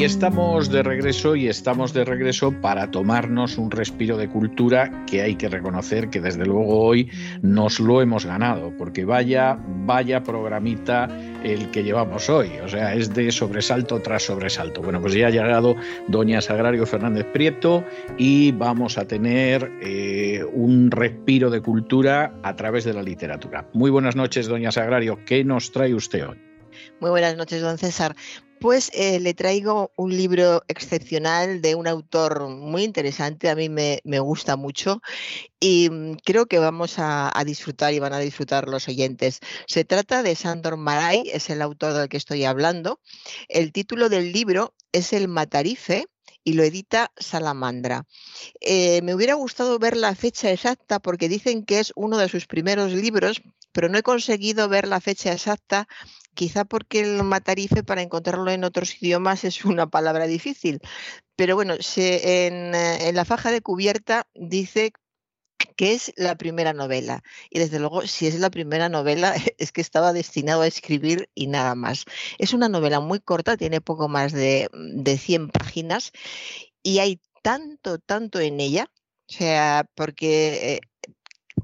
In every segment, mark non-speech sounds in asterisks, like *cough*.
Y estamos de regreso y estamos de regreso para tomarnos un respiro de cultura que hay que reconocer que desde luego hoy nos lo hemos ganado, porque vaya, vaya programita el que llevamos hoy, o sea, es de sobresalto tras sobresalto. Bueno, pues ya ha llegado doña Sagrario Fernández Prieto y vamos a tener eh, un respiro de cultura a través de la literatura. Muy buenas noches, doña Sagrario, ¿qué nos trae usted hoy? Muy buenas noches, don César. Pues le traigo un libro excepcional de un autor muy interesante, a mí me, gusta mucho y mm, creo que vamos a, disfrutar y van a disfrutar los oyentes. Se trata de Sandor Maray, es el autor del que estoy hablando. El título del libro es El Matarife y lo edita Salamandra. Eh, me hubiera gustado ver la fecha exacta porque dicen que es uno de sus primeros libros, pero no he conseguido ver la fecha exacta quizá porque el matarife para encontrarlo en otros idiomas es una palabra difícil. Pero bueno, eh, en la faja de cubierta dice que es la primera novela. Y desde luego, si es la primera novela, *laughs* es que estaba destinado a escribir y nada más. Es una novela muy corta, tiene poco más de, de 100 páginas y hay tanto, tanto en ella. O sea, porque eh,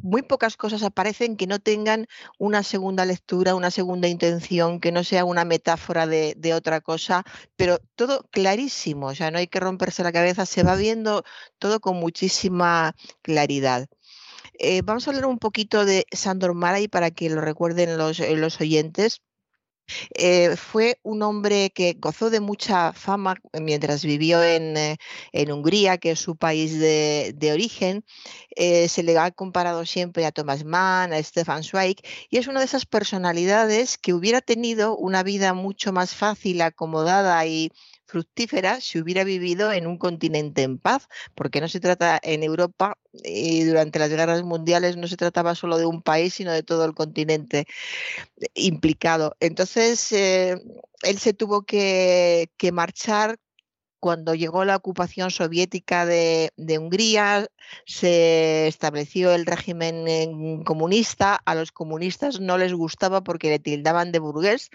muy pocas cosas aparecen que no tengan una segunda lectura, una segunda intención, que no sea una metáfora de, otra cosa, pero todo clarísimo, o sea, no hay que romperse la cabeza, se va viendo todo con muchísima claridad. Eh, vamos a hablar un poquito de Sandor Maray para que lo recuerden los, los oyentes. Eh, fue un hombre que gozó de mucha fama mientras vivió en, eh, Hungría, que es su país de, origen. Eh, se le ha comparado siempre a Thomas Mann, a Stefan Zweig, y es una de esas personalidades que hubiera tenido una vida mucho más fácil, acomodada y fructífera si hubiera vivido en un continente en paz, porque no se trata en Europa y durante las guerras mundiales no se trataba solo de un país, sino de todo el continente implicado. Entonces, eh, él se tuvo que marchar cuando llegó la ocupación soviética de, Hungría, se estableció el régimen comunista. A los comunistas no les gustaba porque le tildaban de burgués.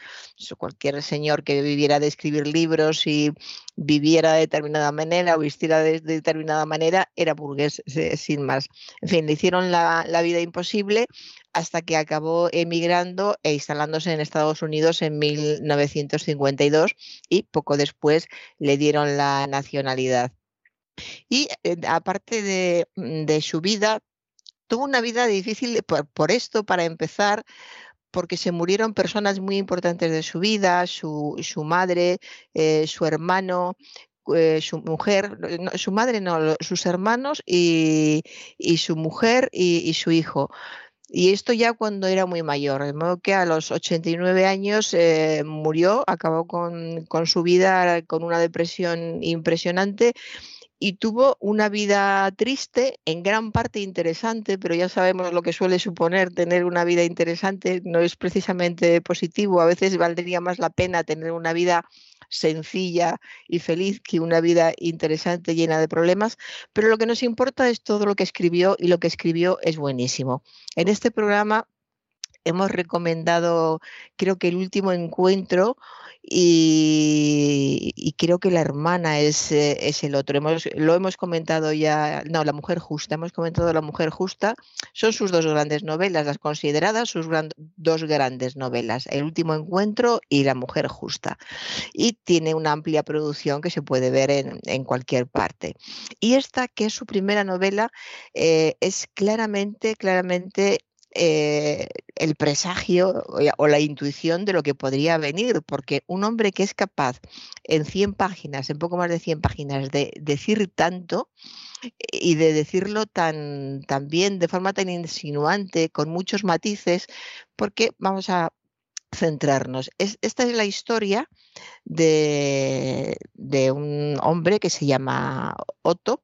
Cualquier señor que viviera de escribir libros y viviera de determinada manera o vistiera de, determinada manera era burgués, sin más. En fin, le hicieron la, la vida imposible hasta que acabó emigrando e instalándose en Estados Unidos en 1952 y poco después le dieron la nacionalidad. Y eh, aparte mm, de, su vida, tuvo una vida difícil por, esto, para empezar, porque se murieron personas muy importantes de su vida, su, madre, eh, su hermano, eh, su mujer, su madre no, sus hermanos y, su mujer y, su hijo. Y esto ya cuando era muy mayor, de modo que a los 89 años eh, murió, acabó con, con su vida con una depresión impresionante y tuvo una vida triste, en gran parte interesante, pero ya sabemos lo que suele suponer tener una vida interesante, no es precisamente positivo, a veces valdría más la pena tener una vida sencilla y feliz que una vida interesante llena de problemas, pero lo que nos importa es todo lo que escribió y lo que escribió es buenísimo. En este programa hemos recomendado, creo que el último encuentro, y, creo que la hermana es, eh, es el otro. Lo hemos comentado ya, no, La Mujer Justa, hemos comentado La Mujer Justa, son sus dos grandes novelas, las consideradas sus dos grandes novelas, El último encuentro y La Mujer Justa. Y tiene una amplia producción que se puede ver en, en cualquier parte. Y esta, que es su primera novela, eh, es claramente, claramente eh, el presagio o la intuición de lo que podría venir, porque un hombre que es capaz en 100 páginas, en poco más de 100 páginas, de decir tanto, y de decirlo tan, tan bien, de forma tan insinuante, con muchos matices, porque vamos a centrarnos. esta es la historia de, un hombre que se llama Otto,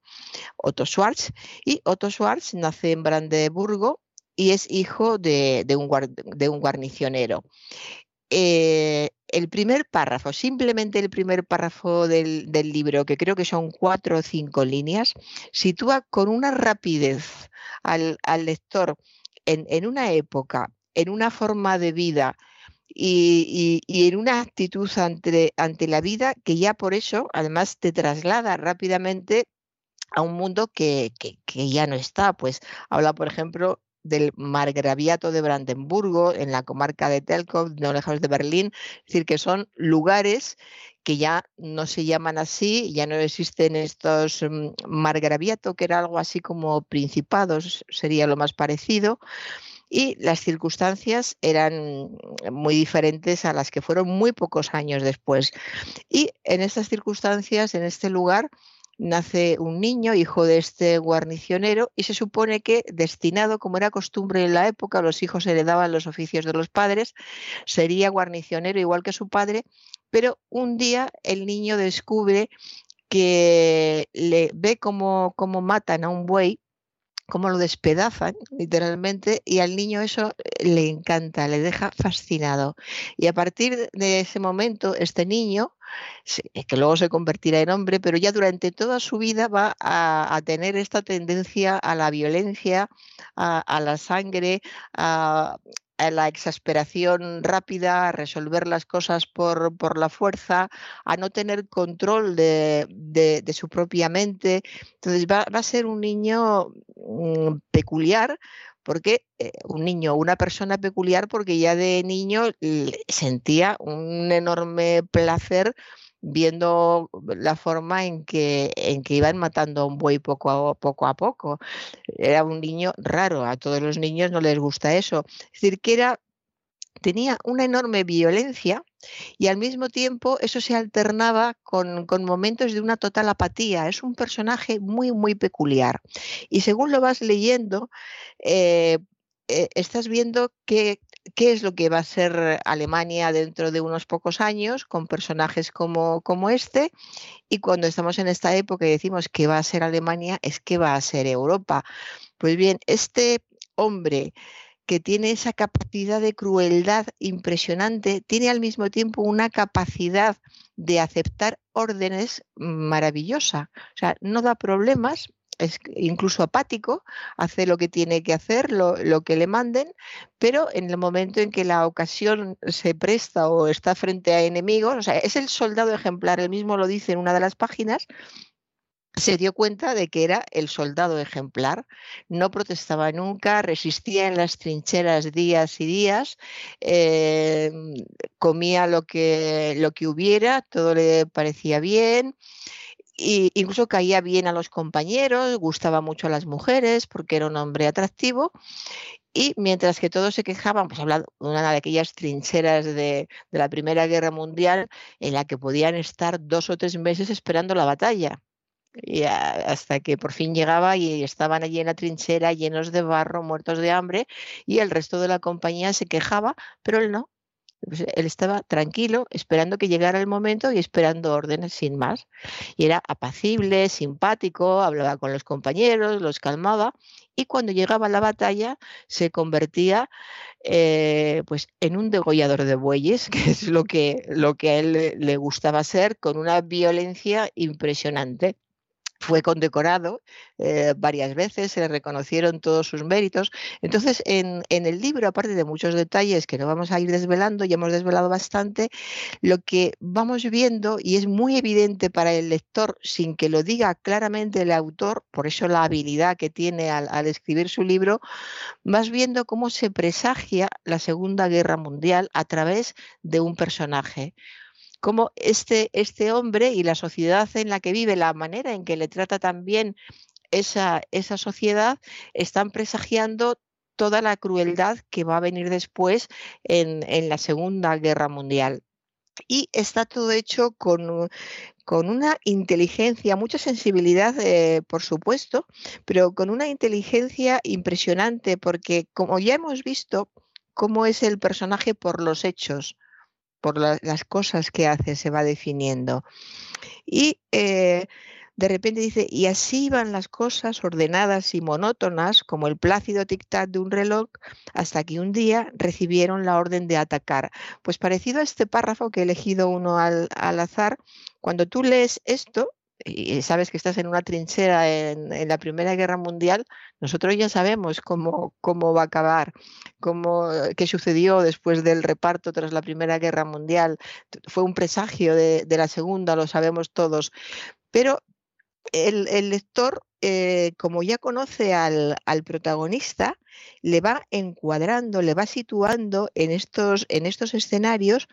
Otto Schwartz, y Otto Schwartz nace en Brandeburgo y es hijo de, un, de un, guarnicionero. Eh, el primer párrafo, simplemente el primer párrafo del, libro, que creo que son cuatro o cinco líneas, sitúa con una rapidez al, lector en, una época, en una forma de vida y, en una actitud ante, la vida que ya por eso, además, te traslada rápidamente a un mundo que ya no está. Pues habla, por ejemplo, del margraviato de Brandenburgo, en la comarca de Telkov, no lejos de Berlín, es decir, que son lugares que ya no se llaman así, ya no existen estos mm, margraviato, que era algo así como principados, sería lo más parecido, y las circunstancias eran muy diferentes a las que fueron muy pocos años después. Y en estas circunstancias, en este lugar, nace un niño, hijo de este guarnicionero, y se supone que destinado, como era costumbre en la época, los hijos heredaban los oficios de los padres, sería guarnicionero igual que su padre, pero un día el niño descubre que le ve cómo, matan a un buey cómo lo despedazan literalmente y al niño eso le encanta, le deja fascinado. Y a partir de ese momento, este niño, que luego se convertirá en hombre, pero ya durante toda su vida va a, tener esta tendencia a la violencia, a, la sangre, a, la exasperación rápida, a resolver las cosas por, la fuerza, a no tener control de, su propia mente. Entonces va, va, a ser un niño mm, peculiar porque eh, un niño, una persona peculiar, porque ya de niño sentía un enorme placer viendo la forma en que, en que iban matando a un buey poco a, poco a poco. Era un niño raro, a todos los niños no les gusta eso. Es decir, que era, tenía una enorme violencia y al mismo tiempo eso se alternaba con, momentos de una total apatía. Es un personaje muy, muy peculiar. Y según lo vas leyendo, eh, eh, estás viendo qué es lo que va a ser Alemania dentro de unos pocos años con personajes como, como este. Y cuando estamos en esta época y decimos que va a ser Alemania, es que va a ser Europa. Pues bien, este hombre que tiene esa capacidad de crueldad impresionante, tiene al mismo tiempo una capacidad de aceptar órdenes maravillosa. O sea, no da problemas, es incluso apático, hace lo que tiene que hacer, lo, que le manden, pero en el momento en que la ocasión se presta o está frente a enemigos, o sea, es el soldado ejemplar, él mismo lo dice en una de las páginas, se dio cuenta de que era el soldado ejemplar, no protestaba nunca, resistía en las trincheras días y días, eh, comía lo que, lo que hubiera, todo le parecía bien, y incluso caía bien a los compañeros, gustaba mucho a las mujeres porque era un hombre atractivo. Y mientras que todos se quejaban, pues hablando de una de aquellas trincheras de, la Primera Guerra Mundial en la que podían estar dos o tres meses esperando la batalla. Y hasta que por fin llegaba y estaban allí en la trinchera llenos de barro, muertos de hambre, y el resto de la compañía se quejaba, pero él no, pues, él estaba tranquilo, esperando que llegara el momento y esperando órdenes sin más. Y era apacible, simpático, hablaba con los compañeros, los calmaba y cuando llegaba la batalla se convertía eh, pues en un degollador de bueyes, *laughs* que es lo que, lo que a él le gustaba ser, con una violencia impresionante fue condecorado eh, varias veces, se le reconocieron todos sus méritos. Entonces, en, el libro, aparte de muchos detalles que no vamos a ir desvelando, ya hemos desvelado bastante, lo que vamos viendo, y es muy evidente para el lector, sin que lo diga claramente el autor, por eso la habilidad que tiene al, al escribir su libro, vas viendo cómo se presagia la Segunda Guerra Mundial a través de un personaje cómo este, este hombre y la sociedad en la que vive, la manera en que le trata también esa, esa sociedad, están presagiando toda la crueldad que va a venir después en, en la Segunda Guerra Mundial. y está todo hecho con, con una inteligencia, mucha sensibilidad, eh, por supuesto, pero con una inteligencia impresionante, porque como ya hemos visto, cómo es el personaje por los hechos, por las cosas que hace, se va definiendo. Y eh, de repente dice, y así van las cosas ordenadas y monótonas como el plácido tic-tac de un reloj, hasta que un día recibieron la orden de atacar. Pues parecido a este párrafo que he elegido uno al, azar, cuando tú lees esto, y sabes que estás en una trinchera en, la Primera Guerra Mundial, nosotros ya sabemos cómo, cómo va a acabar, cómo, qué sucedió después del reparto tras la Primera Guerra Mundial. Fue un presagio de, la Segunda, lo sabemos todos. Pero el, lector, eh, como ya conoce al, protagonista, le va encuadrando, le va situando en estos, en estos escenarios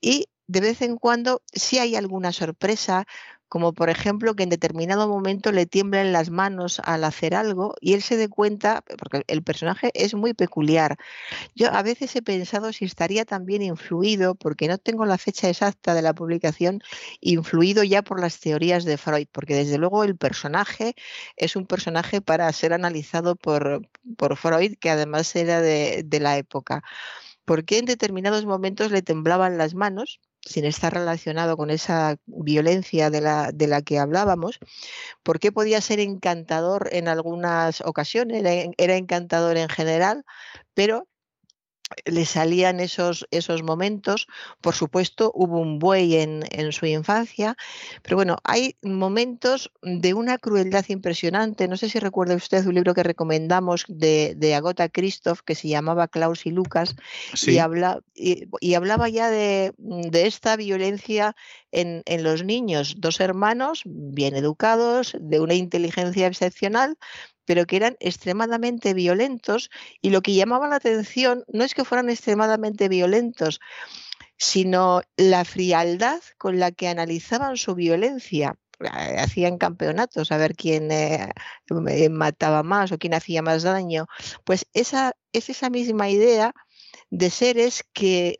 y de vez en cuando, si hay alguna sorpresa, como por ejemplo que en determinado momento le tiemblan las manos al hacer algo y él se dé cuenta, porque el personaje es muy peculiar. Yo a veces he pensado si estaría también influido, porque no tengo la fecha exacta de la publicación, influido ya por las teorías de Freud, porque desde luego el personaje es un personaje para ser analizado por, por Freud, que además era de, de la época. Porque en determinados momentos le temblaban las manos? Sin estar relacionado con esa violencia de la, de la que hablábamos, porque podía ser encantador en algunas ocasiones, era encantador en general, pero le salían esos, esos momentos. Por supuesto, hubo un buey en, su infancia, pero bueno, hay momentos de una crueldad impresionante. No sé si recuerda usted un libro que recomendamos de, de Agota Christoph que se llamaba Klaus y Lucas y, habla, y, hablaba ya de, de esta violencia en, en, los niños, dos hermanos bien educados, de una inteligencia excepcional, pero que eran extremadamente violentos y lo que llamaba la atención no es que fueran extremadamente violentos, sino la frialdad con la que analizaban su violencia. Eh, hacían campeonatos a ver quién eh, eh, mataba más o quién hacía más daño. Pues esa es esa misma idea de seres que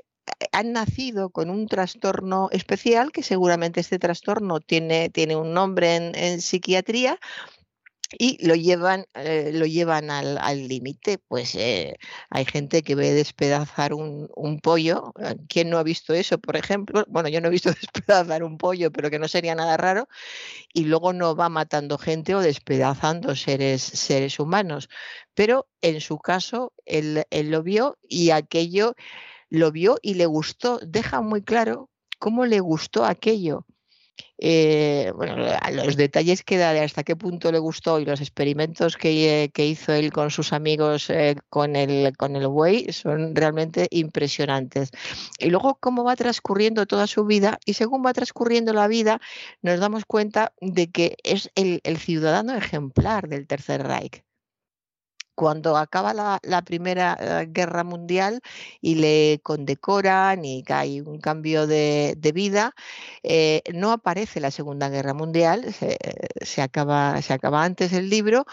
han nacido con un trastorno especial, que seguramente este trastorno tiene, tiene un nombre en, en psiquiatría, y lo llevan, eh, lo llevan al límite. Pues eh, hay gente que ve despedazar un, pollo. Eh, ¿Quién no ha visto eso, por ejemplo? Bueno, yo no he visto *laughs* despedazar un pollo, pero que no sería nada raro. Y luego no va matando gente o despedazando seres, seres humanos. Pero en su caso, él, él lo vio y aquello lo vio y le gustó. Deja muy claro cómo le gustó aquello eh, bueno, los detalles que da de hasta qué punto le gustó y los experimentos que, que hizo él con sus amigos eh, con, el, con el buey son realmente impresionantes. Y luego cómo va transcurriendo toda su vida y según va transcurriendo la vida nos damos cuenta de que es el ciudadano ejemplar del Tercer Reich cuando acaba la, Primera eh, Guerra Mundial y le condecoran y hay un cambio de, vida, eh, no aparece la Segunda Guerra Mundial, se, acaba, se acaba antes el libro,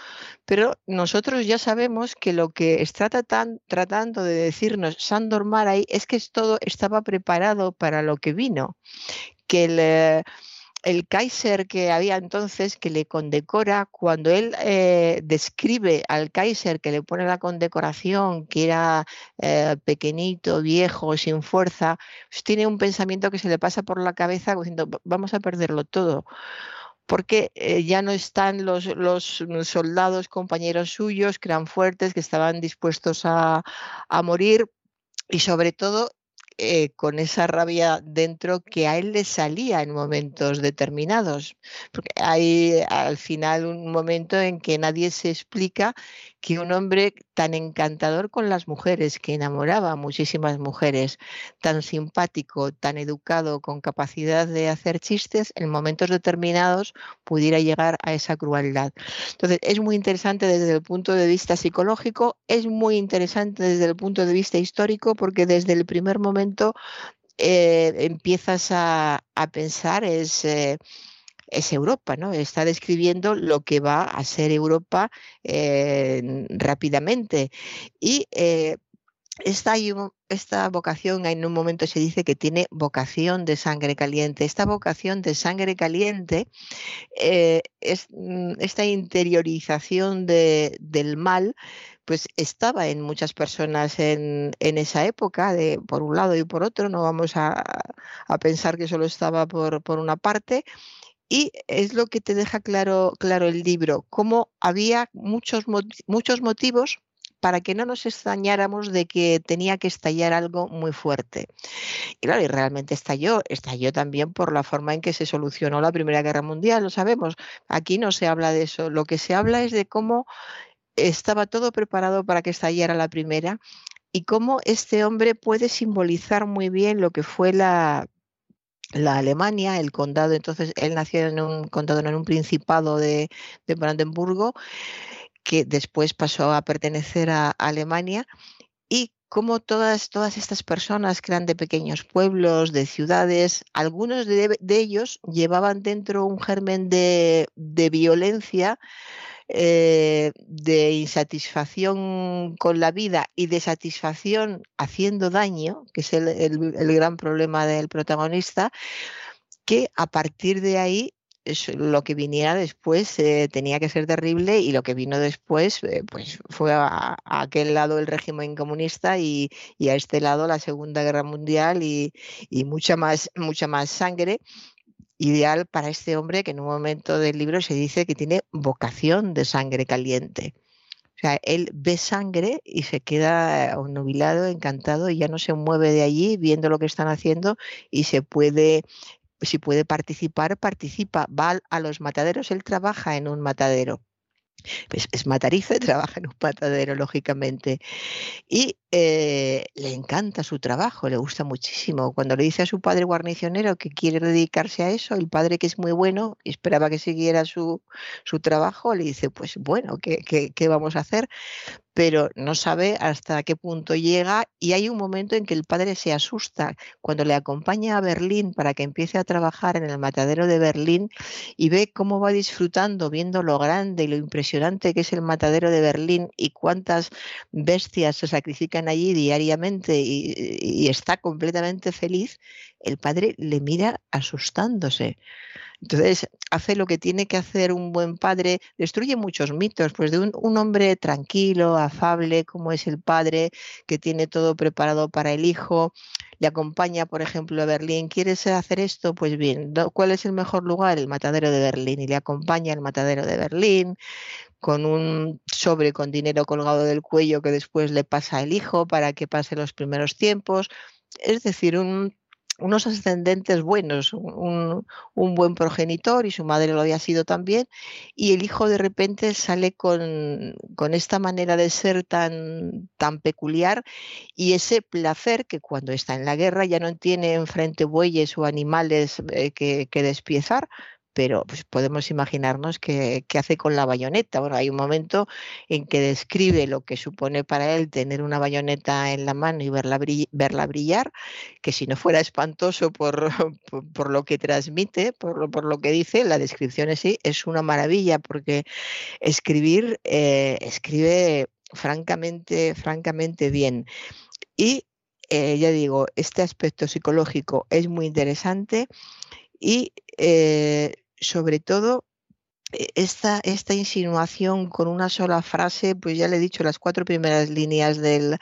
pero nosotros ya sabemos que lo que está tratando de decirnos Sandor Maray es que todo estaba preparado para lo que vino, que el el Kaiser que había entonces que le condecora, cuando él eh, describe al Kaiser que le pone la condecoración, que era eh, pequeñito, viejo, sin fuerza, pues tiene un pensamiento que se le pasa por la cabeza diciendo, vamos a perderlo todo porque eh, ya no están los, los, soldados compañeros suyos que eran fuertes, que estaban dispuestos a, a morir y sobre todo eh, con esa rabia dentro que a él le salía en momentos determinados. Porque hay al final un momento en que nadie se explica que un hombre tan encantador con las mujeres, que enamoraba a muchísimas mujeres, tan simpático, tan educado, con capacidad de hacer chistes, en momentos determinados pudiera llegar a esa crueldad. Entonces, es muy interesante desde el punto de vista psicológico, es muy interesante desde el punto de vista histórico, porque desde el primer momento eh, empiezas a, pensar, es... Eh, es Europa, ¿no? Está describiendo lo que va a ser Europa eh, rápidamente. Y eh, esta, esta vocación, en un momento se dice que tiene vocación de sangre caliente. Esta vocación de sangre caliente eh, es mm, esta interiorización del mal pues estaba en muchas personas en, esa época, de, por un lado y por otro, no vamos a, pensar que solo estaba por, por, una parte. Y es lo que te deja claro, claro el libro, cómo había muchos, muchos motivos para que no nos extrañáramos de que tenía que estallar algo muy fuerte. Y claro, y realmente estalló, estalló también por la forma en que se solucionó la Primera Guerra Mundial, lo sabemos. Aquí no se habla de eso, lo que se habla es de cómo estaba todo preparado para que estallara la primera y cómo este hombre puede simbolizar muy bien lo que fue la, la Alemania, el condado, entonces él nació en un condado, en un principado de, de Brandenburgo, que después pasó a pertenecer a Alemania y como todas, todas estas personas que eran de pequeños pueblos, de ciudades, algunos de, ellos llevaban dentro un germen de, violencia, eh, de insatisfacción con la vida y de satisfacción haciendo daño, que es el gran problema del protagonista, que a partir de ahí lo que viniera después eh, tenía que ser terrible y lo que vino después eh, pues fue a, aquel lado el régimen comunista y, a este lado la Segunda Guerra Mundial y, mucha, más, mucha más sangre ideal para este hombre que en un momento del libro se dice que tiene vocación de sangre caliente. O sea, él ve sangre y se queda nubilado, encantado y ya no se mueve de allí viendo lo que están haciendo y se puede si puede participar, participa, va a los mataderos, él trabaja en un matadero. Pues es matarizo y *laughs* trabaja en un matadero, lógicamente. Y eh, le encanta su trabajo, le gusta muchísimo. Cuando le dice a su padre guarnicionero que quiere dedicarse a eso, el padre que es muy bueno esperaba que siguiera su, su trabajo, le dice, pues bueno, ¿qué, qué, qué vamos a hacer? Pero no sabe hasta qué punto llega y hay un momento en que el padre se asusta cuando le acompaña a Berlín para que empiece a trabajar en el matadero de Berlín y ve cómo va disfrutando viendo lo grande y lo impresionante que es el matadero de Berlín y cuántas bestias se sacrifican allí diariamente y, está completamente feliz, el padre le mira asustándose. Entonces, hace lo que tiene que hacer un buen padre, destruye muchos mitos, pues de un, hombre tranquilo, afable, como es el padre, que tiene todo preparado para el hijo, le acompaña, por ejemplo, a Berlín, ¿quieres hacer esto? Pues bien, ¿cuál es el mejor lugar? El matadero de Berlín, y le acompaña al matadero de Berlín con un sobre con dinero colgado del cuello que después le pasa al hijo para que pase los primeros tiempos. Es decir, un unos ascendentes buenos, un, buen progenitor y su madre lo había sido también, y el hijo de repente sale con, esta manera de ser tan, tan peculiar y ese placer que cuando está en la guerra ya no tiene enfrente bueyes o animales eh, que, que despiezar, pero pues, podemos imaginarnos qué, hace con la bayoneta. Bueno, hay un momento en que describe lo que supone para él tener una bayoneta en la mano y verla, verla brillar, que si no fuera espantoso por, *laughs* por, lo que transmite, por, por, lo que dice, la descripción sí es una maravilla, porque escribir, eh, escribe francamente, francamente bien. Y eh, ya digo, este aspecto psicológico es muy interesante y eh, sobre todo e, esta, esta, insinuación con una sola frase, pues ya le he dicho, las cuatro primeras líneas del,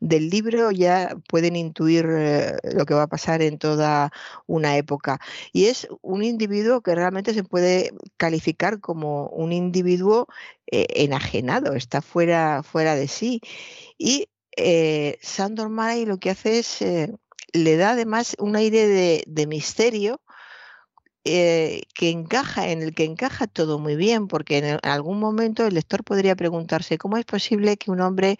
libro ya pueden intuir eh, lo que va a pasar en toda una época. Y es un individuo que realmente se puede calificar como un individuo eh, enajenado, está fuera, fuera de sí. Y Sandor Maray lo que hace es, le da además un aire de misterio eh, que encaja, en el que encaja todo muy bien, porque en, algún momento el lector podría preguntarse cómo es posible que un hombre,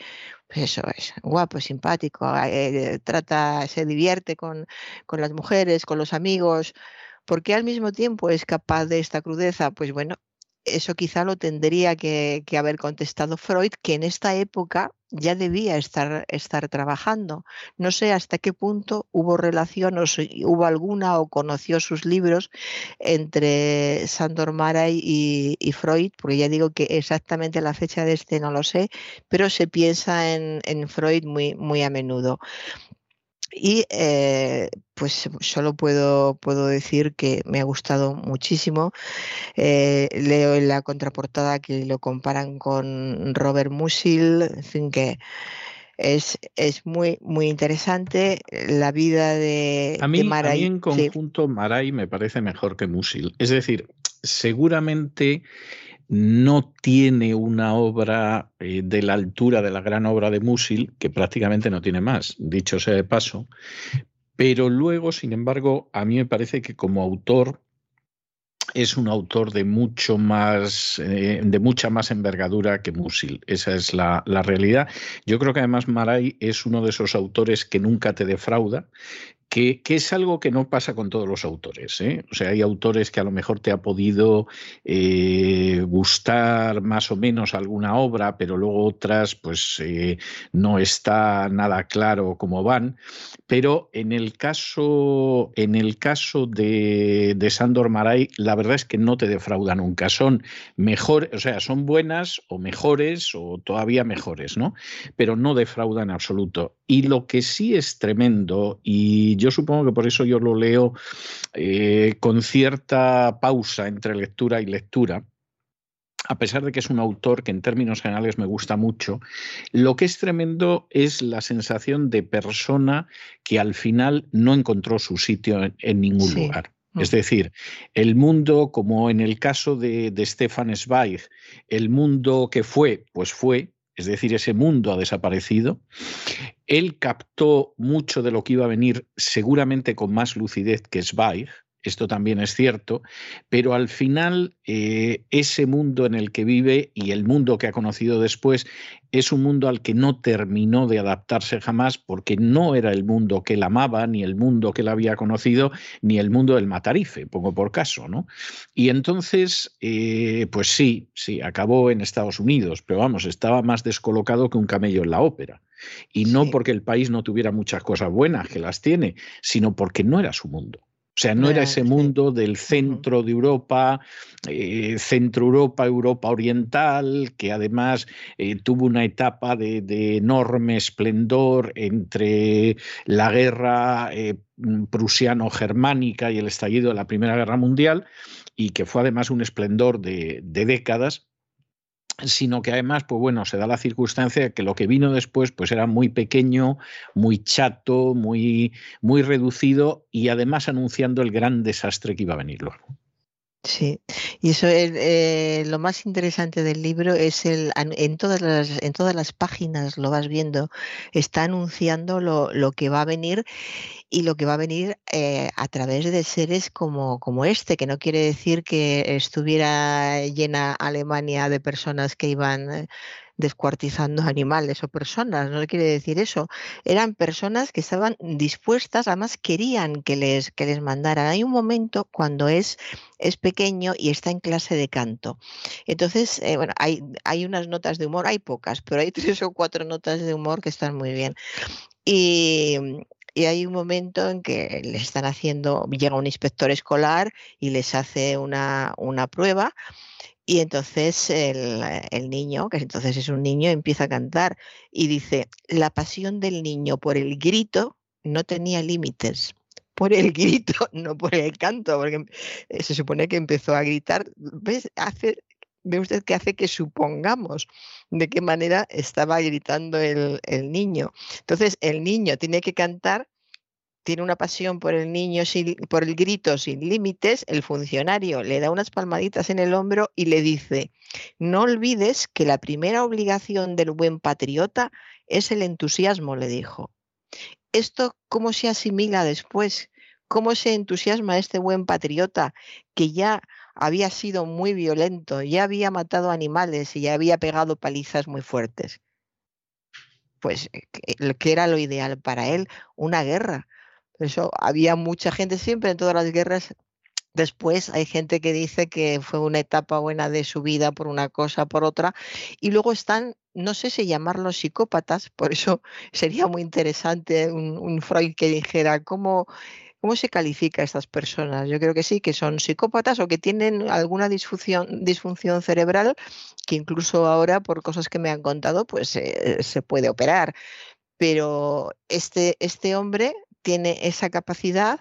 pues eso es, guapo, simpático, eh, trata, se divierte con, con las mujeres, con los amigos, porque al mismo tiempo es capaz de esta crudeza, pues bueno, eso quizá lo tendría que, haber contestado Freud, que en esta época ya debía estar, estar trabajando. No sé hasta qué punto hubo relación o si hubo alguna o conoció sus libros entre Sandor Maray y, Freud, porque ya digo que exactamente la fecha de este no lo sé, pero se piensa en, en Freud muy, muy a menudo. Y eh, pues solo puedo, puedo decir que me ha gustado muchísimo. Eh, leo en la contraportada que lo comparan con Robert Musil, en fin, que es, es muy, muy interesante. La vida de, a mí, Maray. A mí en conjunto Maray me parece mejor que Musil. Es decir, seguramente no tiene una obra eh, de la altura de la gran obra de Musil, que prácticamente no tiene más, dicho sea de paso, pero luego, sin embargo, a mí me parece que como autor es un autor de mucho más, eh, de mucha más envergadura que Musil. Esa es la, la, realidad. Yo creo que además Maray es uno de esos autores que nunca te defrauda, que, es algo que no pasa con todos los autores. ¿eh? O sea, hay autores que a lo mejor te ha podido eh, gustar más o menos alguna obra, pero luego otras, pues eh, no está nada claro cómo van. Pero en el caso, en el caso de, de Sandor Maray, la verdad es que no te defrauda nunca. Son mejor, o sea, son buenas o mejores o todavía mejores, ¿no? Pero no defraudan en absoluto. Y lo que sí es tremendo, y yo supongo que por eso yo lo leo eh, con cierta pausa entre lectura y lectura, a pesar de que es un autor que en términos generales me gusta mucho, lo que es tremendo es la sensación de persona que al final no encontró su sitio en, ningún lugar. Mm. Es decir, el mundo, como en el caso de, de Stefan Zweig, el mundo que fue, pues fue, es decir, ese mundo ha desaparecido. Él captó mucho de lo que iba a venir seguramente con más lucidez que Zweig, esto también es cierto, pero al final eh, ese mundo en el que vive y el mundo que ha conocido después es un mundo al que no terminó de adaptarse jamás porque no era el mundo que él amaba, ni el mundo que él había conocido, ni el mundo del matarife, pongo por caso, ¿no? Y entonces, eh, pues sí, sí, acabó en Estados Unidos, pero vamos, estaba más descolocado que un camello en la ópera. Y no porque el país no tuviera muchas cosas buenas, que las tiene, sino porque no era su mundo. O sea, no era ese mundo del centro de Europa, eh, centro Europa, Europa Oriental, que además eh, tuvo una etapa de, enorme esplendor entre la guerra eh, prusiano-germánica y el estallido de la Primera Guerra Mundial, y que fue además un esplendor de décadas sino que además, pues bueno, se da la circunstancia que lo que vino después, pues era muy pequeño, muy chato, muy, muy reducido y además anunciando el gran desastre que iba a venir luego. Sí, y eso es eh, lo más interesante del libro es el en todas las en todas las páginas lo vas viendo está anunciando lo, lo que va a venir y lo que va a venir eh, a través de seres como, como este, que no quiere decir que estuviera llena Alemania de personas que iban eh, descuartizando animales o personas, no quiere decir eso. Eran personas que estaban dispuestas, además querían que les, que les mandaran. Hay un momento cuando es, es pequeño y está en clase de canto. Entonces, eh, bueno, hay, hay unas notas de humor, hay pocas, pero hay *laughs* tres o cuatro notas de humor que están muy bien. Y, y hay un momento en que le están haciendo, llega un inspector escolar y les hace una, una prueba y entonces el, el, niño, que entonces es un niño, empieza a cantar y dice, la pasión del niño por el grito no tenía límites. Por el *laughs* grito, no por el canto, porque se supone que empezó a gritar. ¿Ves? Hace, ve usted que hace que supongamos de qué manera estaba gritando el, el, niño. Entonces, el niño tiene que cantar, tiene una pasión por el niño, sin, por el grito sin límites, el funcionario le da unas palmaditas en el hombro y le dice, no olvides que la primera obligación del buen patriota es el entusiasmo, le dijo. ¿Esto cómo se asimila después? ¿Cómo se entusiasma este buen patriota que ya había sido muy violento, ya había matado animales y ya había pegado palizas muy fuertes. Pues, eh, ¿qué era lo ideal para él? Una guerra. Eso había mucha gente siempre en todas las guerras Después hay gente que dice que fue una etapa buena de su vida por una cosa, por otra, y luego están, no sé si llamarlos psicópatas, por eso *laughs* sería muy interesante un, Freud que dijera cómo, cómo se califica a estas personas. Yo creo que sí, que son psicópatas o que tienen alguna disfunción, disfunción cerebral que incluso ahora, por cosas que me han contado, pues eh, se puede operar. Pero este, este hombre tiene esa capacidad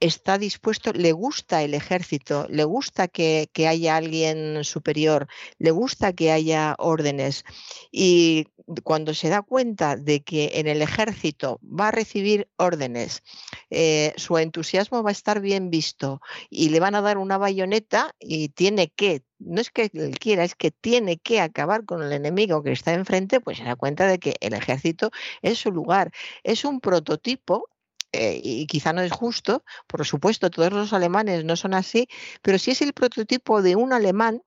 está dispuesto, le gusta el ejército, le gusta que, haya alguien superior, le gusta que haya órdenes. Y cuando se da cuenta de que en el ejército va a recibir órdenes, eh, su entusiasmo va a estar bien visto y le van a dar una bayoneta y tiene que, no es que él quiera, es que tiene que acabar con el enemigo que está enfrente, pues se da cuenta de que el ejército es su lugar. Es un prototipo eh, y quizá no es justo, por supuesto, todos los alemanes no son así, pero sí es el prototipo de un alemán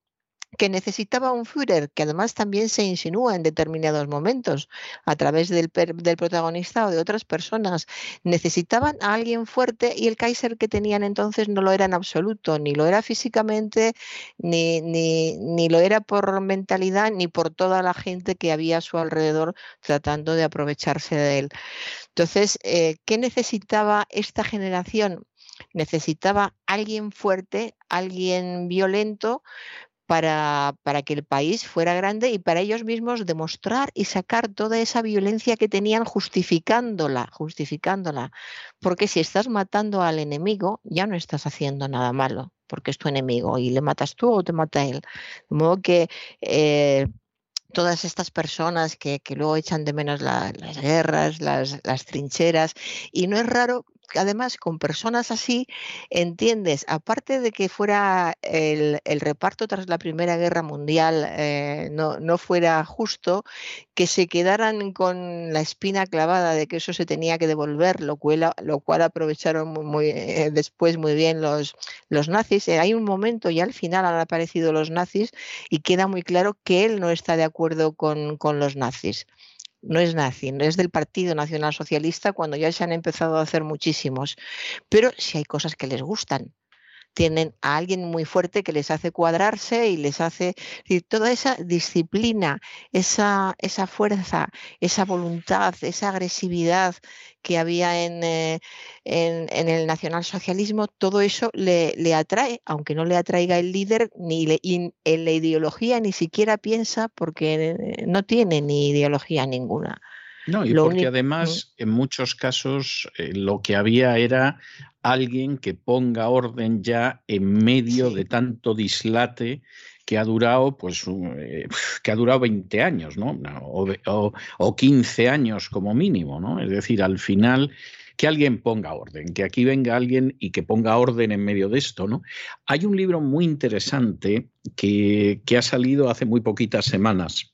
que necesitaba un Führer, que además también se insinúa en determinados momentos a través del, del, protagonista o de otras personas. Necesitaban a alguien fuerte y el Kaiser que tenían entonces no lo era en absoluto, ni lo era físicamente, ni, ni, ni lo era por mentalidad, ni por toda la gente que había a su alrededor tratando de aprovecharse de él. Entonces, eh, ¿qué necesitaba esta generación? Necesitaba alguien fuerte, alguien violento, para, para, que el país fuera grande y para ellos mismos demostrar y sacar toda esa violencia que tenían justificándola, justificándola. Porque si estás matando al enemigo, ya no estás haciendo nada malo, porque es tu enemigo y le matas tú o te mata él. De modo que eh, todas estas personas que, luego echan de menos las guerras, las, las, trincheras, y no es raro además con personas así entiendes, aparte de que fuera el, reparto tras la Primera Guerra Mundial eh, no, no, fuera justo, que se quedaran con la espina clavada de que eso se tenía que devolver, lo cual, lo cual aprovecharon muy, eh, después muy bien los, los nazis. Eh, hay un momento y al final han aparecido los nazis y queda muy claro que él no está de acuerdo con, con los nazis no es nazi, no es del Partido Nacional Socialista cuando ya se han empezado a hacer muchísimos. Pero si hay cosas que les gustan tienen a alguien muy fuerte que les hace cuadrarse y les hace toda esa disciplina, esa, esa fuerza, esa voluntad, esa agresividad que había en, eh, en, el nacionalsocialismo, todo eso le, le, atrae, aunque no le atraiga el líder, ni en la ideología ni siquiera piensa porque no tiene ni ideología ninguna. No, y porque además en muchos casos eh, lo que había era alguien que ponga orden ya en medio de tanto dislate que ha durado, pues, eh, *laughs* que ha durado 20 años, ¿no? O, o, 15 años como mínimo, ¿no? Es decir, al final que alguien ponga orden, que aquí venga alguien y que ponga orden en medio de esto, ¿no? Hay un libro muy interesante que, que ha salido hace muy poquitas semanas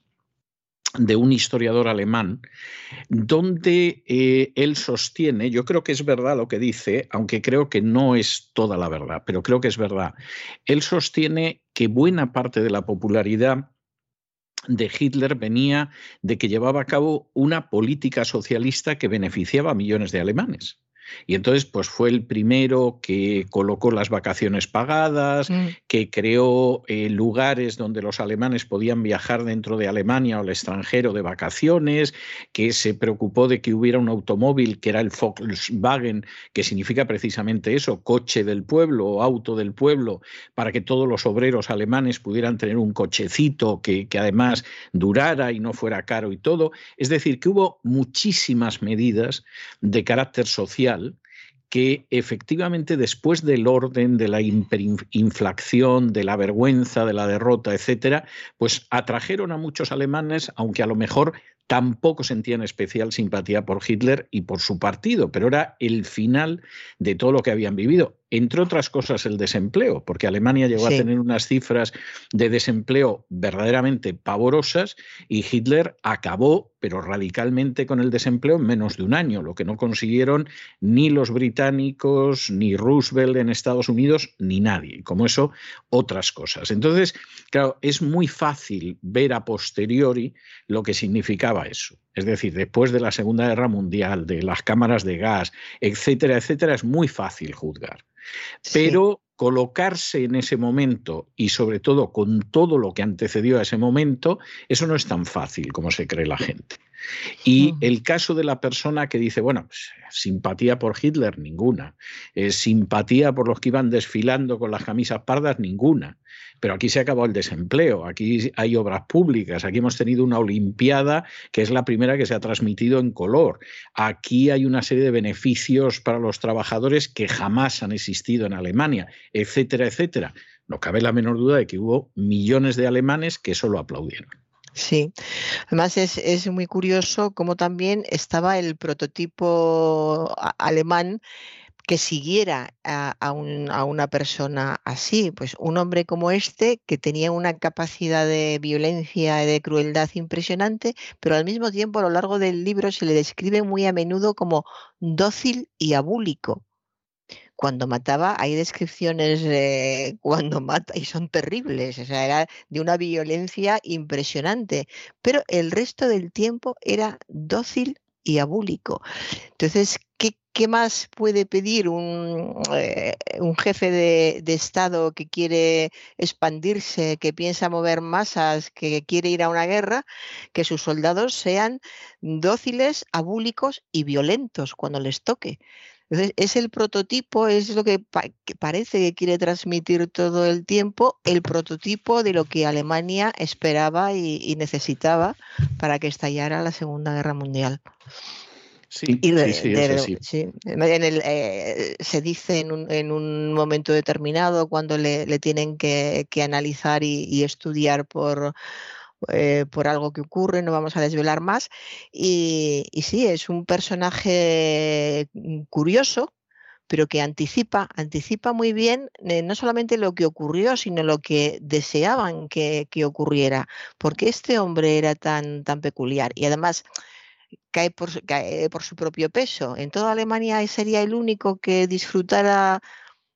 de un historiador alemán, donde eh, él sostiene, yo creo que es verdad lo que dice, aunque creo que no es toda la verdad, pero creo que es verdad, él sostiene que buena parte de la popularidad de Hitler venía de que llevaba a cabo una política socialista que beneficiaba a millones de alemanes. Y entonces, pues fue el primero que colocó las vacaciones pagadas, mm. que creó eh, lugares donde los alemanes podían viajar dentro de Alemania o al extranjero de vacaciones, que se preocupó de que hubiera un automóvil que era el Volkswagen, que significa precisamente eso, coche del pueblo o auto del pueblo, para que todos los obreros alemanes pudieran tener un cochecito que, que además durara y no fuera caro y todo. Es decir, que hubo muchísimas medidas de carácter social que efectivamente después del orden, de la inflación, de la vergüenza, de la derrota, etcétera, pues atrajeron a muchos alemanes, aunque a lo mejor tampoco sentían especial simpatía por Hitler y por su partido, pero era el final de todo lo que habían vivido entre otras cosas, el desempleo, porque Alemania llegó a tener unas cifras de desempleo verdaderamente pavorosas y Hitler acabó, pero radicalmente, con el desempleo en menos de un año, lo que no consiguieron ni los británicos, ni Roosevelt en Estados Unidos, ni nadie. como eso, otras cosas. Entonces, claro, es muy fácil ver a posteriori lo que significaba eso. Es decir, después de la Segunda Guerra Mundial, de las cámaras de gas, etcétera, etcétera, es muy fácil juzgar. Pero colocarse en ese momento y sobre todo con todo lo que antecedió a ese momento, eso no es tan fácil como se cree la gente. Y el caso de la persona que dice, bueno, pues, simpatía por Hitler, ninguna. Eh, simpatía por los que iban desfilando con las camisas pardas, ninguna. Pero aquí se acabó el desempleo, aquí hay obras públicas, aquí hemos tenido una Olimpiada que es la primera que se ha transmitido en color. Aquí hay una serie de beneficios para los trabajadores que jamás han existido en Alemania, etcétera, etcétera. No cabe la menor duda de que hubo millones de alemanes que solo aplaudieron. Sí, además es, muy curioso cómo también estaba el prototipo alemán que siguiera a, una persona así, pues un hombre como este que tenía una capacidad de violencia y de crueldad impresionante, pero al mismo tiempo a lo largo del libro se le describe muy a menudo como dócil y abúlico cuando mataba, hay descripciones de cuando mata y son terribles, o sea, era de una violencia impresionante, pero el resto del tiempo era dócil y abúlico. Entonces, ¿qué, más puede pedir un, eh, un jefe de, Estado que quiere expandirse, que piensa mover masas, que quiere ir a una guerra? Que sus soldados sean dóciles, abúlicos y violentos cuando les toque es el prototipo, es lo que, parece que quiere transmitir todo el tiempo, el prototipo de lo que Alemania esperaba y, necesitaba para que estallara la Segunda Guerra Mundial. Sí, sí, sí, se dice en un, momento determinado cuando le, tienen que, analizar y estudiar por eh, por algo que ocurre, no vamos a desvelar más. Y, sí, es un personaje mm, curioso, pero que anticipa, anticipa muy bien eh, no solamente lo que ocurrió, sino lo que deseaban que, ocurriera, porque este hombre era tan, tan peculiar y además cae por, cae por su propio peso. En toda Alemania sería el único que disfrutara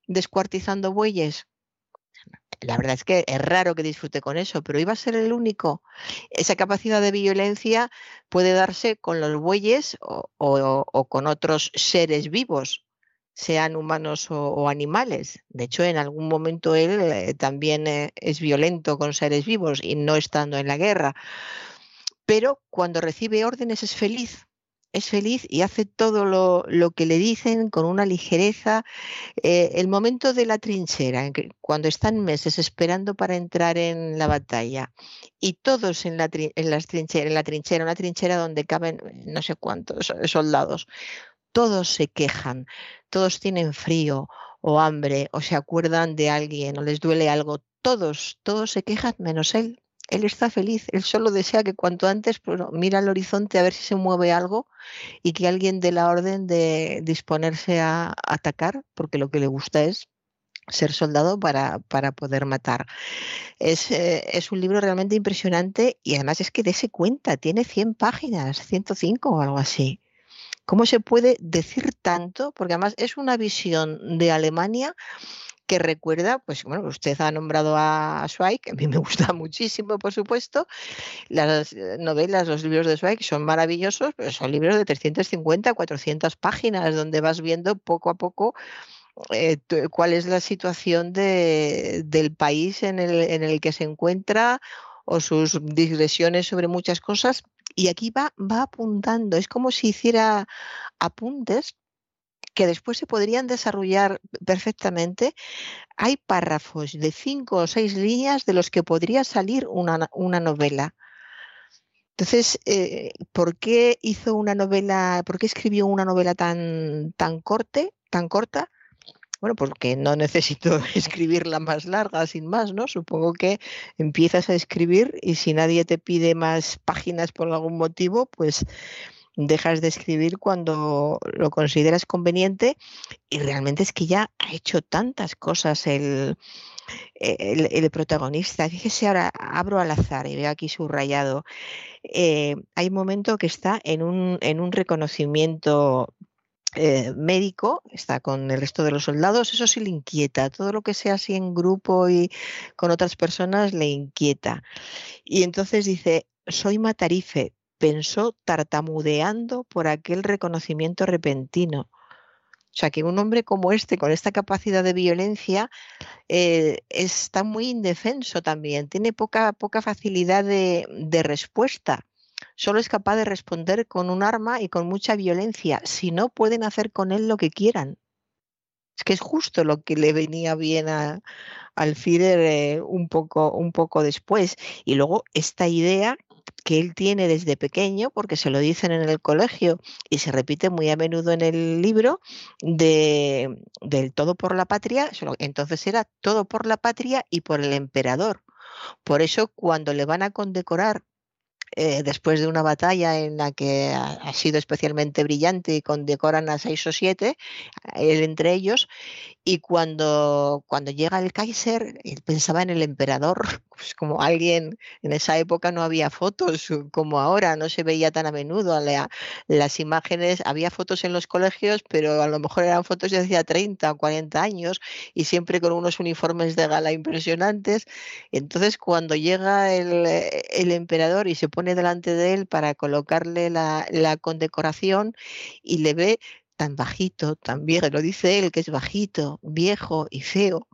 descuartizando bueyes la verdad es que es raro que disfrute con eso, pero iba a ser el único. Esa capacidad de violencia puede darse con los bueyes o, con otros seres vivos, sean humanos o, animales. De hecho, en algún momento él eh, también eh, es violento con seres vivos y no estando en la guerra. Pero cuando recibe órdenes es feliz es feliz y hace todo lo, que le dicen con una ligereza. Eh, el momento de la trinchera, cuando están meses esperando para entrar en la batalla y todos en la, en las en la trinchera, una trinchera donde caben no sé cuántos soldados, todos se quejan, todos tienen frío o hambre o se acuerdan de alguien o les duele algo, todos, todos se quejan menos él él está feliz, él solo desea que cuanto antes pues, mira al horizonte a ver si se mueve algo y que alguien dé la orden de disponerse a atacar, porque lo que le gusta es ser soldado para, para poder matar. Es, eh, es, un libro realmente impresionante y además es que dése cuenta, tiene 100 páginas, 105 o algo así. ¿Cómo se puede decir tanto? Porque además es una visión de Alemania que recuerda, pues bueno, usted ha nombrado a Zweig, que a mí me *laughs* gusta muchísimo, por supuesto. Las eh, novelas, los libros de Zweig son maravillosos, son libros de 350, 400 páginas, donde vas viendo poco a poco eh, cuál es la situación de, del país en el, en el que se encuentra o sus digresiones sobre muchas cosas. Y aquí va, va apuntando, es como si hiciera apuntes que después se podrían desarrollar perfectamente, hay párrafos de cinco o seis líneas de los que podría salir una, novela. Entonces, eh, ¿por qué hizo una novela, por qué escribió una novela tan, tan corte, tan corta? Bueno, porque no necesito *laughs* escribirla más larga, sin más, ¿no? Supongo que empiezas a escribir y si nadie te pide más páginas por algún motivo, pues dejas de escribir cuando lo consideras conveniente y realmente es que ya ha hecho tantas cosas el, el, protagonista. Fíjese, ahora abro al azar y veo aquí subrayado. Eh, hay un momento que está en un, en un reconocimiento eh, médico, está con el resto de los soldados, eso sí le inquieta. Todo lo que sea así en grupo y con otras personas le inquieta. Y entonces dice, soy matarife, pensó tartamudeando por aquel reconocimiento repentino. O sea, que un hombre como este, con esta capacidad de violencia, eh, está muy indefenso también, tiene poca, poca facilidad de, respuesta solo es capaz de responder con un arma y con mucha violencia. Si no, pueden hacer con él lo que quieran. Es que es justo lo que le venía bien a, al eh, un, poco, un poco después. Y luego esta idea que él tiene desde pequeño, porque se lo dicen en el colegio y se repite muy a menudo en el libro, de, del todo por la patria, entonces era todo por la patria y por el emperador. Por eso cuando le van a condecorar eh, después de una batalla en la que ha, sido especialmente brillante y condecoran a seis o siete, él entre ellos, y cuando, cuando llega el Kaiser, él pensaba en el emperador, *laughs* pues como alguien, en esa época no había fotos como ahora, no se veía tan a menudo las imágenes, había fotos en los colegios, pero a lo mejor eran fotos de hacía 30 o 40 años y siempre con unos uniformes de gala impresionantes. Entonces cuando llega el, el emperador y se pone delante de él para colocarle la, condecoración y le ve tan bajito, tan viejo, lo dice él, que es bajito, viejo y feo,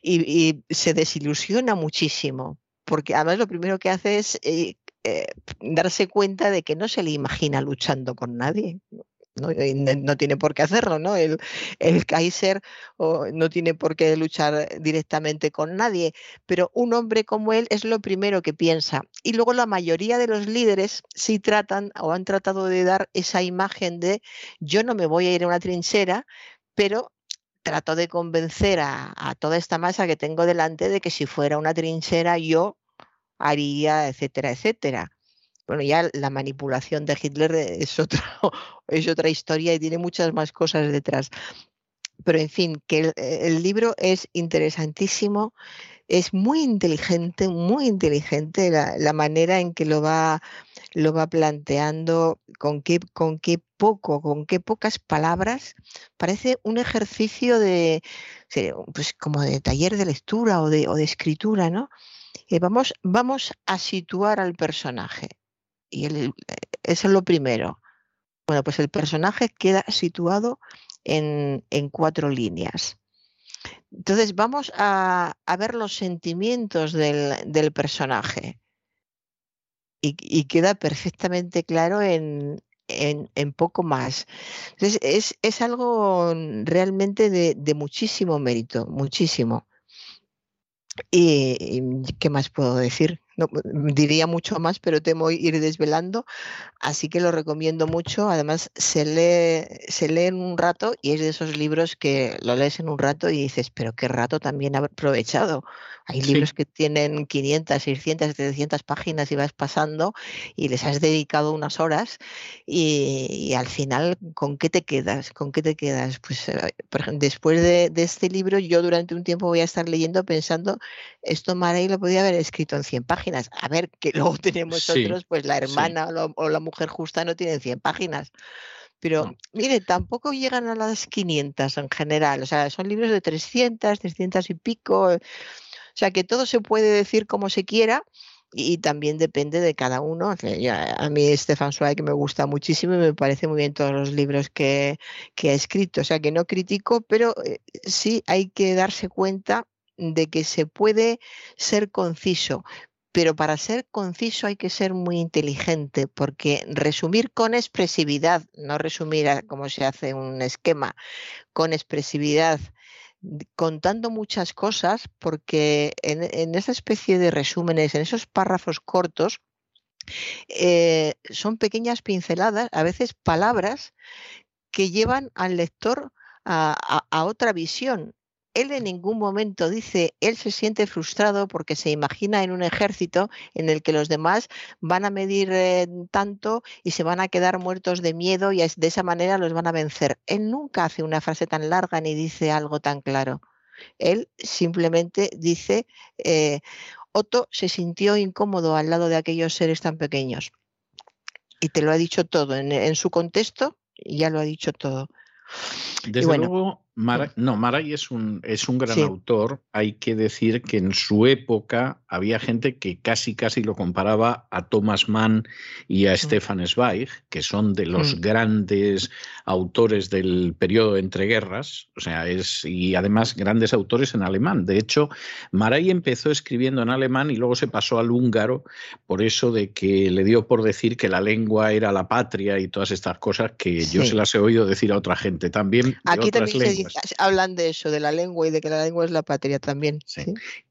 y, se desilusiona muchísimo, porque además lo primero que hace es eh, eh, darse cuenta de que no se le imagina luchando con nadie. ¿No? tiene por qué hacerlo, ¿no? El, el Kaiser no tiene por qué luchar directamente con nadie, pero un hombre como él es lo primero que piensa. Y luego la mayoría de los líderes sí tratan o han tratado de dar esa imagen de yo no me voy a ir a una trinchera, pero trato de convencer a toda esta masa que tengo delante de que si fuera una trinchera yo haría, etcétera, etcétera bueno, ya la manipulación de Hitler es otra, *laughs* es otra historia y tiene muchas más cosas detrás. Pero en fin, que el, libro es interesantísimo, es muy inteligente, muy inteligente la, manera en que lo va, lo va planteando, con qué, con qué poco, con qué pocas palabras. Parece un ejercicio de, pues como de taller de lectura o de, o de escritura, ¿no? Eh, vamos, vamos a situar al personaje y eso es lo primero. Bueno, pues el personaje queda situado en, cuatro líneas. Entonces vamos a, ver los sentimientos del, personaje. Y, queda perfectamente claro en, poco más. Entonces es, algo realmente de, muchísimo mérito, muchísimo. ¿Y qué más puedo decir? No, diría mucho más, pero temo ir desvelando, así que lo recomiendo mucho. Además, se lee, se lee en un rato y es de esos libros que lo lees en un rato y dices, pero qué rato también ha aprovechado. Hay libros que tienen 500, 600, 700 páginas y vas pasando y les has dedicado unas horas y, al final, ¿con qué te quedas? ¿Con qué te quedas? Pues eh, después de, este libro, yo durante un tiempo voy a estar leyendo pensando, esto Marey lo podía haber escrito en 100 páginas. A ver, que luego *laughs* tenemos otros, pues la hermana o, la mujer justa no tienen 100 páginas. Pero mire, tampoco llegan a las 500 en general. O sea, son libros de 300, 300 y pico. O sea que todo se puede decir como se quiera y también depende de cada uno. A mí Stefan Zweig me gusta muchísimo y me parece muy bien todos los libros que, ha escrito. O sea que no critico, pero eh, sí hay que darse cuenta de que se puede ser conciso. Pero para ser conciso hay que ser muy inteligente, porque resumir con expresividad, no resumir como se hace un esquema, con expresividad contando muchas cosas, porque en, esa especie de resúmenes, en esos párrafos cortos, eh, son pequeñas pinceladas, a veces palabras, que llevan al lector a otra visión él en ningún momento dice, él se siente frustrado porque se imagina en un ejército en el que los demás van a medir eh, tanto y se van a quedar muertos de miedo y de esa manera los van a vencer. Él nunca hace una frase tan larga ni dice algo tan claro. Él simplemente dice, eh, Otto se sintió incómodo al lado de aquellos seres tan pequeños. Y te lo ha dicho todo. En, su contexto ya lo ha dicho todo. Desde luego, no, Maray es un, es un gran autor. Hay que decir que en su época había gente que casi casi lo comparaba a Thomas Mann y a mm. Stefan Zweig, que son de los mm. grandes autores del periodo de entreguerras, o sea, es y además grandes autores en alemán. De hecho, Maray empezó escribiendo en alemán y luego se pasó al húngaro por eso de que le dio por decir que la lengua era la patria y todas estas cosas que yo se las he oído decir a otra gente también. Aquí también hablan de eso, de la lengua y de que la lengua es la patria también.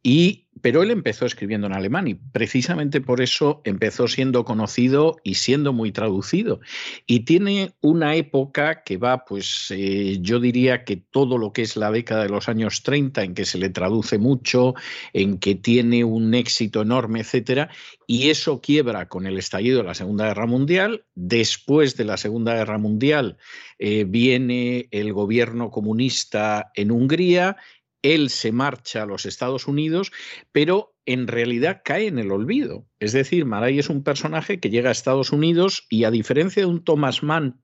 Y, pero él empezó escribiendo en alemán y precisamente por eso empezó siendo conocido y siendo muy traducido. Y tiene una época que va, pues eh, yo diría que todo lo que es la década de los años 30, en que se le traduce mucho, en que tiene un éxito enorme, etcétera, y eso quiebra con el estallido de la Segunda Guerra Mundial. Después de la Segunda Guerra Mundial eh, viene el gobierno comunista en Hungría, él se marcha a los Estados Unidos, pero en realidad cae en el olvido. Es decir, Maray es un personaje que llega a Estados Unidos y a diferencia de un Thomas Mann,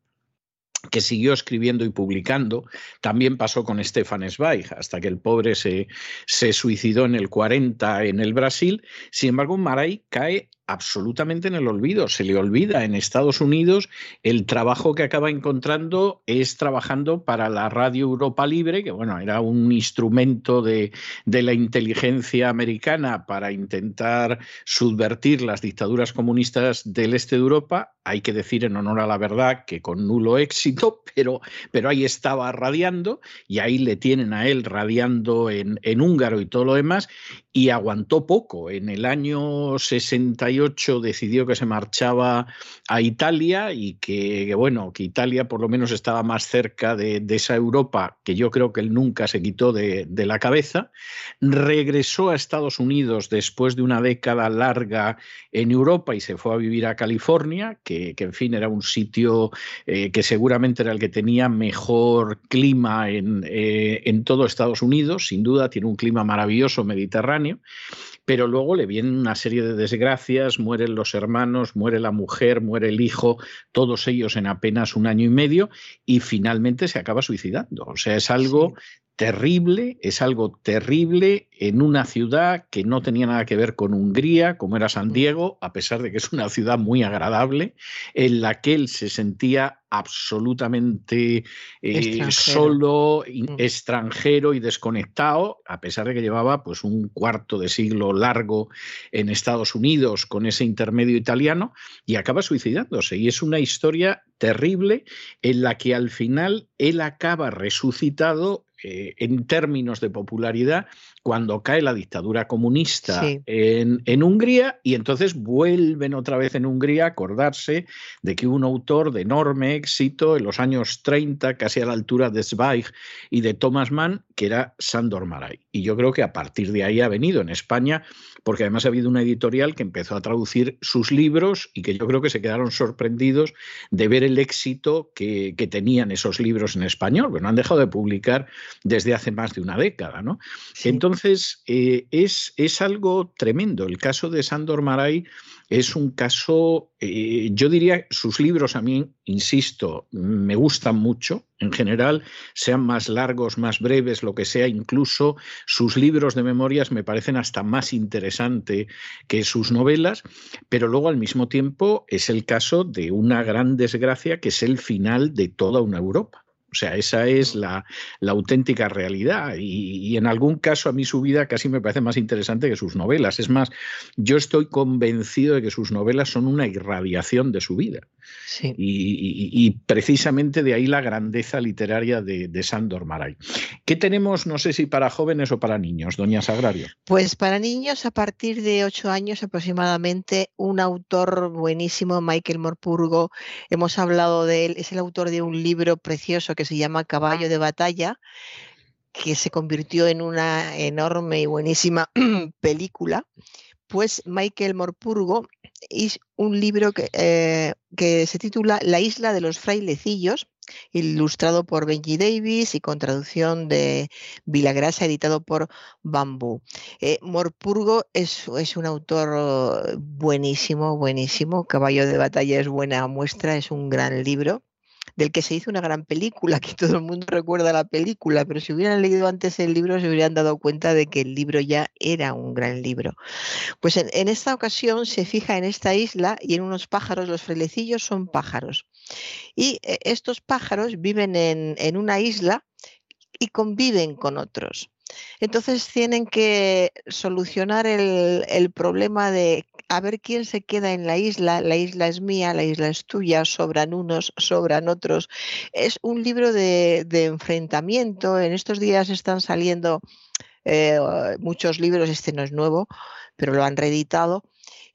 que siguió escribiendo y publicando. También pasó con Stefan Zweig, hasta que el pobre se, se suicidó en el 40 en el Brasil. Sin embargo, Maray cae absolutamente en el olvido. Se le olvida en Estados Unidos el trabajo que acaba encontrando es trabajando para la Radio Europa Libre, que bueno, era un instrumento de, de la inteligencia americana para intentar subvertir las dictaduras comunistas del este de Europa. Hay que decir en honor a la verdad que con nulo éxito, *laughs* pero, pero ahí estaba radiando y ahí le tienen a él radiando en, en húngaro y todo lo demás y aguantó poco. En el año 68 decidió que se marchaba a Italia y que, bueno, que Italia por lo menos estaba más cerca de, esa Europa que yo creo que él nunca se quitó de, la cabeza. Regresó a Estados Unidos después de una década larga en Europa y se fue a vivir a California, que, en fin era un sitio eh, que seguramente era el que tenía mejor clima en, eh, en todo Estados Unidos, sin duda, tiene un clima maravilloso mediterráneo pero luego le vienen una serie de desgracias, mueren los hermanos, muere la mujer, muere el hijo, todos ellos en apenas un año y medio, y finalmente se acaba suicidando. O sea, es algo terrible, es algo terrible en una ciudad que no tenía nada que ver con Hungría, como era San Diego, a pesar de que es una ciudad muy agradable, en la que él se sentía absolutamente eh, solo, mm. extranjero y desconectado, a pesar de que llevaba pues un cuarto de siglo largo en Estados Unidos con ese intermedio italiano y acaba suicidándose. Y es una historia terrible en la que al final él acaba resucitado eh, en términos de popularidad cuando cae la dictadura comunista en, Hungría y entonces vuelven otra vez en Hungría a acordarse de que hubo un autor de enorme éxito en los años 30, casi a la altura de Zweig y de Thomas Mann, que era Sandor Maray. Y yo creo que a partir de ahí ha venido en España, porque además ha habido una editorial que empezó a traducir sus libros y que yo creo que se quedaron sorprendidos de ver el éxito que, tenían esos libros en español, que no han dejado de publicar desde hace más de una década. ¿no? Entonces, eh, es, es, algo tremendo. El caso de Sandor Maray es un caso, eh, yo diría, sus libros a mí, insisto, me gustan mucho, en general, sean más largos, más breves, lo que sea, incluso sus libros de memorias me parecen hasta más interesantes que sus novelas, pero luego al mismo tiempo es el caso de una gran desgracia que es el final de toda una Europa. O sea, esa es la, auténtica realidad. Y, en algún caso a mí su vida casi me parece más interesante que sus novelas. Es más, yo estoy convencido de que sus novelas son una irradiación de su vida. Y, precisamente de ahí la grandeza literaria de, de, Sándor Maray. ¿Qué tenemos, no sé si para jóvenes o para niños, doña Sagrario? Pues para niños a partir de ocho años aproximadamente, un autor buenísimo, Michael Morpurgo, hemos hablado de él, es el autor de un libro precioso que se llama Caballo de Batalla, que se convirtió en una enorme y buenísima *clears throat* película, pues Michael Morpurgo es un libro que, eh, que, se titula La isla de los frailecillos, ilustrado por Benji Davis y con traducción de Vilagrasa, editado por Bambú. Eh, Morpurgo es, es, un autor buenísimo, buenísimo. Caballo de batalla es buena muestra, es un gran libro del que se hizo una gran película, *laughs* que todo el mundo recuerda la película, pero si hubieran leído antes el libro se hubieran dado cuenta de que el libro ya era un gran libro. Pues en, esta ocasión se fija en esta isla y en unos pájaros, los frelecillos son pájaros. Y eh, estos pájaros viven en, en una isla y conviven con otros. Entonces tienen que solucionar el, problema de a ver quién se queda en la isla, la isla es mía, la isla es tuya, sobran unos, sobran otros. Es un libro de, enfrentamiento. En estos días están saliendo eh, muchos libros, este no es nuevo, pero lo han reeditado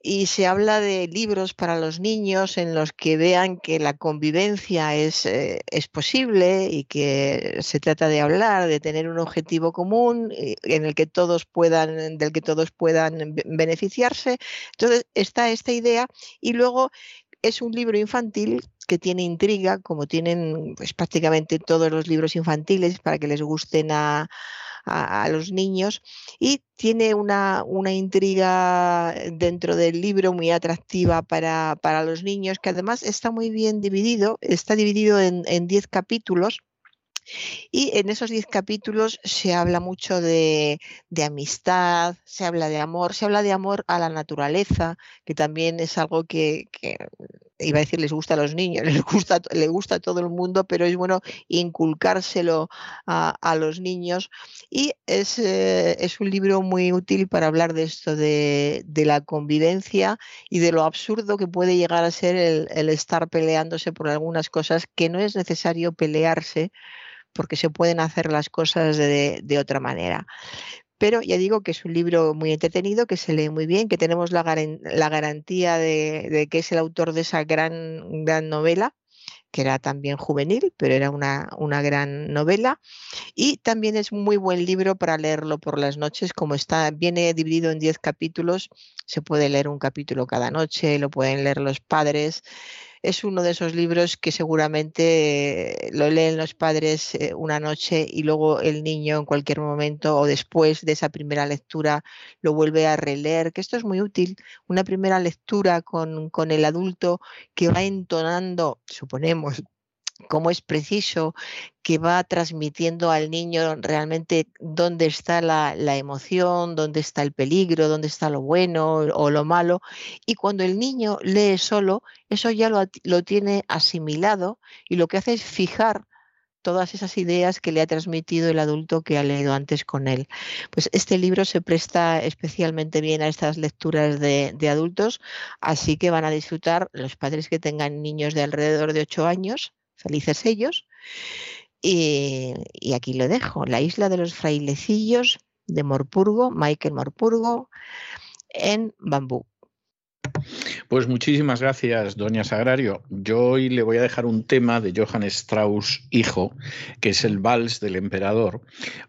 y se habla de libros para los niños en los que vean que la convivencia es, eh, es, posible y que se trata de hablar, de tener un objetivo común eh, en el que todos puedan, del que todos puedan beneficiarse. Entonces está esta idea y luego es un libro infantil que tiene intriga, como tienen pues, prácticamente todos los libros infantiles, para que les gusten a, a, los niños y tiene una, una, intriga dentro del libro muy atractiva para, para, los niños que además está muy bien dividido, está dividido en 10 capítulos. Y en esos 10 capítulos se habla mucho de, de, amistad, se habla de amor, se habla de amor a la naturaleza, que también es algo que iba a decir les gusta a los niños, *laughs* les gusta, le gusta a todo el mundo, pero es bueno inculcárselo a, los niños. Y es, eh, es, un libro muy útil para hablar de esto, de, de, la convivencia y de lo absurdo que puede llegar a ser el, el estar peleándose por algunas cosas que no es necesario pelearse porque se pueden hacer las cosas de, de, otra manera pero ya digo que es un libro muy entretenido, que se lee muy bien, que tenemos la, garantía de, que es el autor de esa gran, gran novela que era también juvenil, pero era una, una, gran novela. Y también es muy buen libro para leerlo por las noches, como está, viene dividido en 10 capítulos, se puede leer un capítulo cada noche, lo pueden leer los padres es uno de esos libros que seguramente lo leen los padres eh, una noche y luego el niño en cualquier momento o después de esa primera lectura lo vuelve a releer, que esto es muy útil, una primera lectura con, con el adulto que va entonando, suponemos, cómo es preciso, que va transmitiendo al niño realmente dónde está la, emoción, dónde está el peligro, dónde está lo bueno o lo malo. Y cuando el niño lee solo, eso ya lo, lo tiene asimilado y lo que hace es fijar todas esas ideas que le ha transmitido el adulto que ha leído antes con él. Pues este libro se presta especialmente bien a estas lecturas de, de adultos, así que van a disfrutar los padres que tengan niños de alrededor de 8 años, felices ellos. Y, aquí lo dejo, la isla de los frailecillos de Morpurgo, Michael Morpurgo, en Bambú. Pues muchísimas gracias, doña Sagrario. Yo hoy le voy a dejar un tema de Johann Strauss, hijo, que es el vals del emperador,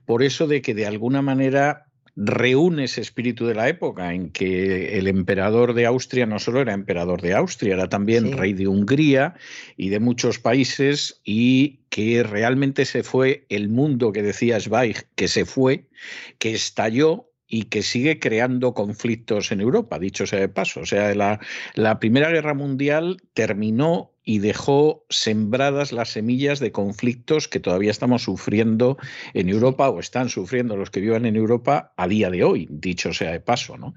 por eso de que de alguna manera reúne ese espíritu de la época en que el emperador de Austria no solo era emperador de Austria, era también rey de Hungría y de muchos países y que realmente se fue el mundo que decía Zweig, que se fue, que estalló y que sigue creando conflictos en Europa, dicho sea de paso. O sea, la, la Primera Guerra Mundial terminó y dejó sembradas las semillas de conflictos que todavía estamos sufriendo en Europa o están sufriendo los que vivan en Europa a día de hoy, dicho sea de paso. ¿no?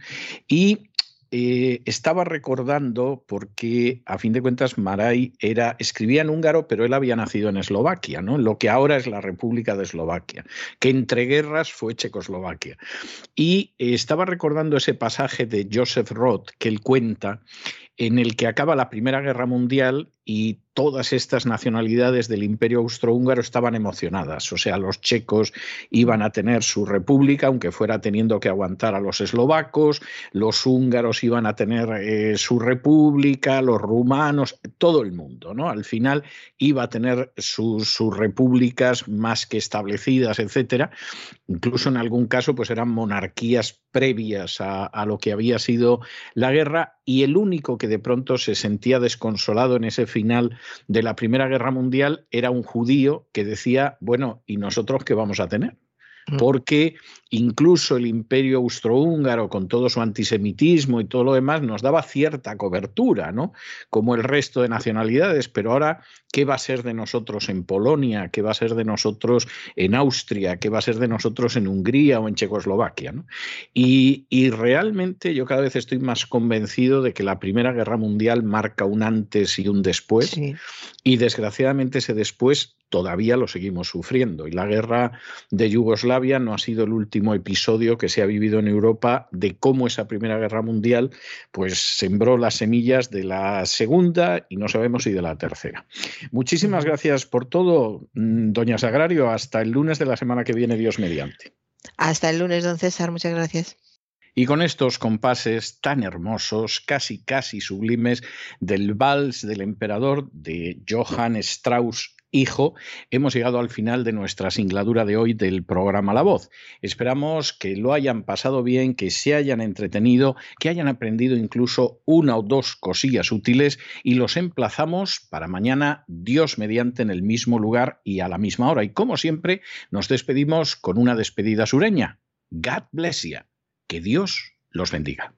Y eh, estaba recordando porque, a fin de cuentas, Maray era, escribía en húngaro, pero él había nacido en Eslovaquia, ¿no? lo que ahora es la República de Eslovaquia, que entre guerras fue Checoslovaquia. Y eh, estaba recordando ese pasaje de Joseph Roth que él cuenta, en el que acaba la Primera Guerra Mundial y todas estas nacionalidades del imperio austrohúngaro estaban emocionadas. O sea, los checos iban a tener su república, aunque fuera teniendo que aguantar a los eslovacos, los húngaros iban a tener eh, su república, los rumanos, todo el mundo, ¿no? Al final iba a tener sus, repúblicas más que establecidas, etcétera. Incluso en algún caso, pues eran monarquías previas a, lo que había sido la guerra, y el único que de pronto se sentía desconsolado en ese final de la Primera Guerra Mundial era un judío que decía, bueno, ¿y nosotros qué vamos a tener? Mm. porque incluso el imperio austrohúngaro, con todo su antisemitismo y todo lo demás, nos daba cierta cobertura, ¿no? Como el resto de nacionalidades, pero ahora, ¿qué va a ser de nosotros en Polonia? ¿Qué va a ser de nosotros en Austria? ¿Qué va a ser de nosotros en Hungría o en Checoslovaquia? Y, realmente yo cada vez estoy más convencido de que la Primera Guerra Mundial marca un antes y un después, y desgraciadamente ese después todavía lo seguimos sufriendo. Y la guerra de Yugoslavia no ha sido el último episodio que se ha vivido en Europa de cómo esa Primera Guerra Mundial pues sembró las semillas de la segunda y no sabemos si de la tercera. Muchísimas gracias por todo, mm, doña Sagrario. Hasta el lunes de la semana que viene, Dios mediante. Hasta el lunes, don César. Muchas gracias. Y con estos compases tan hermosos, casi casi sublimes, del vals del emperador de Johann Strauss hijo, hemos llegado al final de nuestra singladura de hoy del programa La Voz. Esperamos que lo hayan pasado bien, que se hayan entretenido, que hayan aprendido incluso una o dos cosillas útiles y los emplazamos para mañana, Dios mediante, en el mismo lugar y a la misma hora. Y como siempre, nos despedimos con una despedida sureña. God bless you. Que Dios los bendiga.